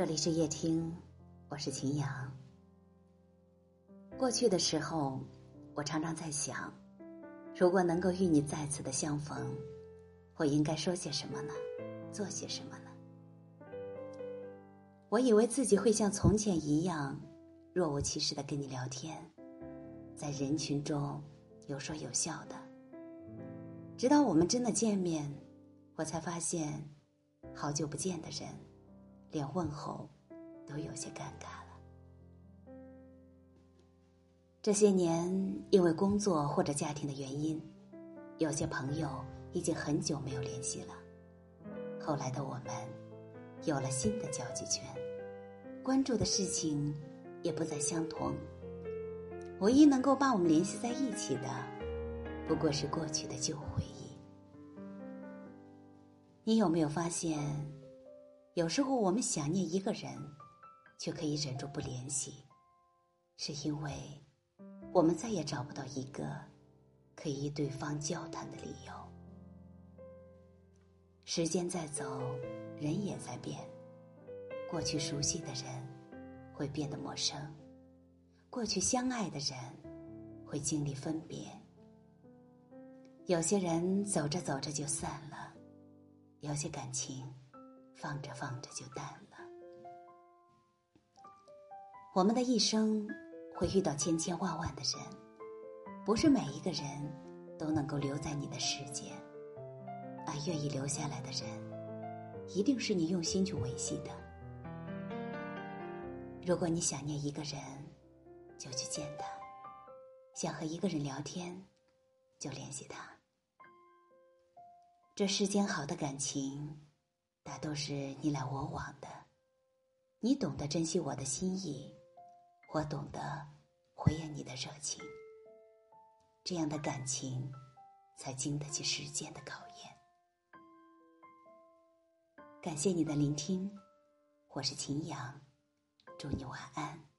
这里是夜听，我是秦阳。过去的时候，我常常在想，如果能够与你再次的相逢，我应该说些什么呢？做些什么呢？我以为自己会像从前一样，若无其事的跟你聊天，在人群中有说有笑的。直到我们真的见面，我才发现，好久不见的人。连问候都有些尴尬了。这些年，因为工作或者家庭的原因，有些朋友已经很久没有联系了。后来的我们有了新的交际圈，关注的事情也不再相同。唯一能够把我们联系在一起的，不过是过去的旧回忆。你有没有发现？有时候我们想念一个人，却可以忍住不联系，是因为我们再也找不到一个可以与对方交谈的理由。时间在走，人也在变，过去熟悉的人会变得陌生，过去相爱的人会经历分别。有些人走着走着就散了，有些感情。放着放着就淡了。我们的一生会遇到千千万万的人，不是每一个人都能够留在你的世界，而愿意留下来的人，一定是你用心去维系的。如果你想念一个人，就去见他；想和一个人聊天，就联系他。这世间好的感情。那都是你来我往的，你懂得珍惜我的心意，我懂得回应你的热情。这样的感情，才经得起时间的考验。感谢你的聆听，我是秦阳，祝你晚安。